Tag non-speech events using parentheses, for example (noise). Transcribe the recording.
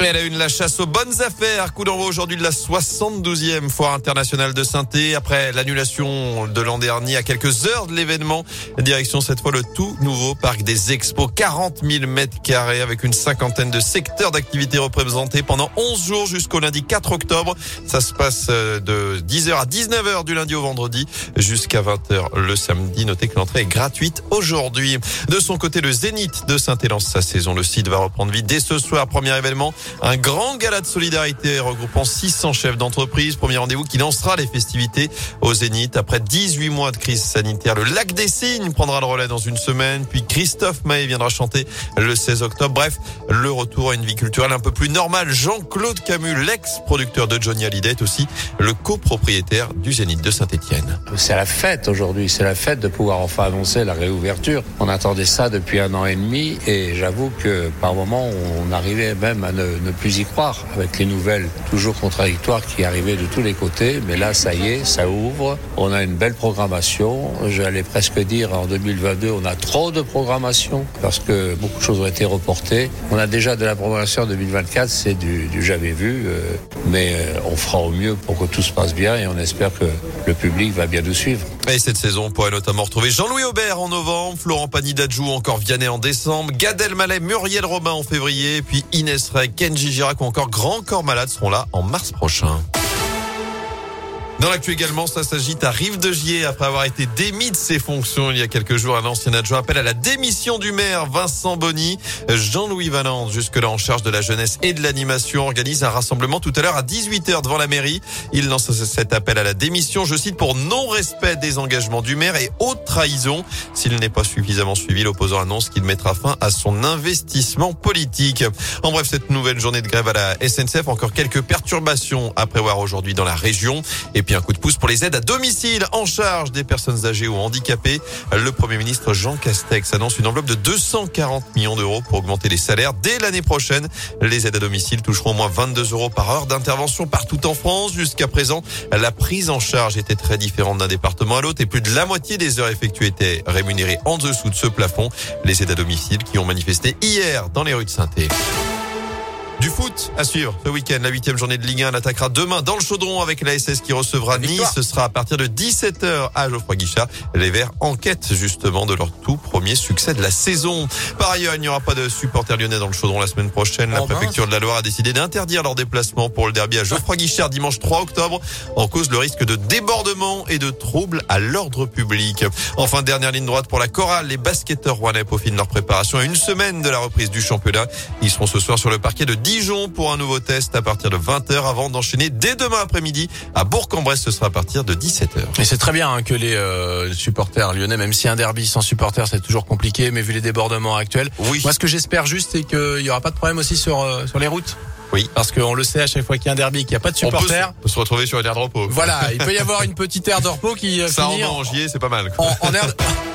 Et elle a une la chasse aux bonnes affaires. Coup d'envoi aujourd'hui de la 72e foire internationale de synthé. Après l'annulation de l'an dernier à quelques heures de l'événement. Direction cette fois le tout nouveau parc des expos. 40 000 mètres carrés avec une cinquantaine de secteurs d'activité représentés pendant 11 jours jusqu'au lundi 4 octobre. Ça se passe euh, de 10h à 19h du lundi au vendredi jusqu'à 20h le samedi. Notez que l'entrée est gratuite aujourd'hui. De son côté, le Zénith de saint lance sa saison. Le site va reprendre vie dès ce soir. Premier événement un grand gala de solidarité regroupant 600 chefs d'entreprise. Premier rendez-vous qui lancera les festivités au Zénith. Après 18 mois de crise sanitaire, le lac des Cygnes prendra le relais dans une semaine. Puis Christophe Maé viendra chanter le 16 octobre. Bref, le retour à une vie culturelle un peu plus normale. Jean-Claude Camus, l'ex-producteur de Johnny Hallyday, est aussi le copropriétaire du Zénith de Saint-Etienne. C'est la fête aujourd'hui. C'est la fête de pouvoir enfin annoncer la réouverture. On attendait ça depuis un an et demi et j'avoue que par moment on arrivait même à ne ne plus y croire avec les nouvelles toujours contradictoires qui arrivaient de tous les côtés. Mais là, ça y est, ça ouvre. On a une belle programmation. J'allais presque dire en 2022, on a trop de programmation parce que beaucoup de choses ont été reportées. On a déjà de la programmation en 2024, c'est du, du jamais vu. Euh, mais euh, on fera au mieux pour que tout se passe bien et on espère que le public va bien nous suivre. Et cette saison, on pourrait notamment retrouver Jean-Louis Aubert en novembre, Florent Pagny d'Adjou, encore Vianney en décembre, Gad Elmaleh, Muriel Robin en février, puis Inès Rey, Kenji Girac ou encore Grand Corps Malade seront là en mars prochain. Dans l'actu également, ça s'agit à Rive de Gier. Après avoir été démis de ses fonctions il y a quelques jours, un ancien adjoint appelle à la démission du maire Vincent Bonny. Jean-Louis Valente, jusque-là en charge de la jeunesse et de l'animation, organise un rassemblement tout à l'heure à 18h devant la mairie. Il lance cet appel à la démission, je cite, pour non-respect des engagements du maire et haute trahison. S'il n'est pas suffisamment suivi, l'opposant annonce qu'il mettra fin à son investissement politique. En bref, cette nouvelle journée de grève à la SNCF, encore quelques perturbations à prévoir aujourd'hui dans la région. Un coup de pouce pour les aides à domicile en charge des personnes âgées ou handicapées. Le Premier ministre Jean Castex annonce une enveloppe de 240 millions d'euros pour augmenter les salaires dès l'année prochaine. Les aides à domicile toucheront au moins 22 euros par heure d'intervention partout en France. Jusqu'à présent, la prise en charge était très différente d'un département à l'autre et plus de la moitié des heures effectuées étaient rémunérées en dessous de ce plafond. Les aides à domicile qui ont manifesté hier dans les rues de saint du foot à suivre ce week-end. La huitième journée de Ligue 1 attaquera demain dans le chaudron avec la SS qui recevra Nice. Ce sera à partir de 17h à Geoffroy Guichard. Les Verts enquêtent justement de leur tout premier succès de la saison. Par ailleurs, il n'y aura pas de supporters lyonnais dans le chaudron la semaine prochaine. La oh, préfecture de la Loire a décidé d'interdire leur déplacement pour le derby à Geoffroy Guichard dimanche 3 octobre en cause le risque de débordement et de troubles à l'ordre public. Enfin, dernière ligne droite pour la chorale. Les basketteurs rouennais peaufinent leur préparation à une semaine de la reprise du championnat. Ils seront ce soir sur le parquet de Dijon pour un nouveau test à partir de 20h avant d'enchaîner dès demain après-midi à Bourg-en-Bresse. Ce sera à partir de 17h. Et c'est très bien hein, que les euh, supporters lyonnais, même si un derby sans supporters c'est toujours compliqué, mais vu les débordements actuels, oui. moi ce que j'espère juste c'est qu'il y aura pas de problème aussi sur euh, sur les routes. Oui. Parce qu'on le sait à chaque fois qu'il y a un derby, qu'il n'y a pas de supporters. On peut, se, retrouver sur une aire de repos. Voilà, il peut y avoir une petite aire de repos qui. Ça en c'est pas mal. en aire. (laughs)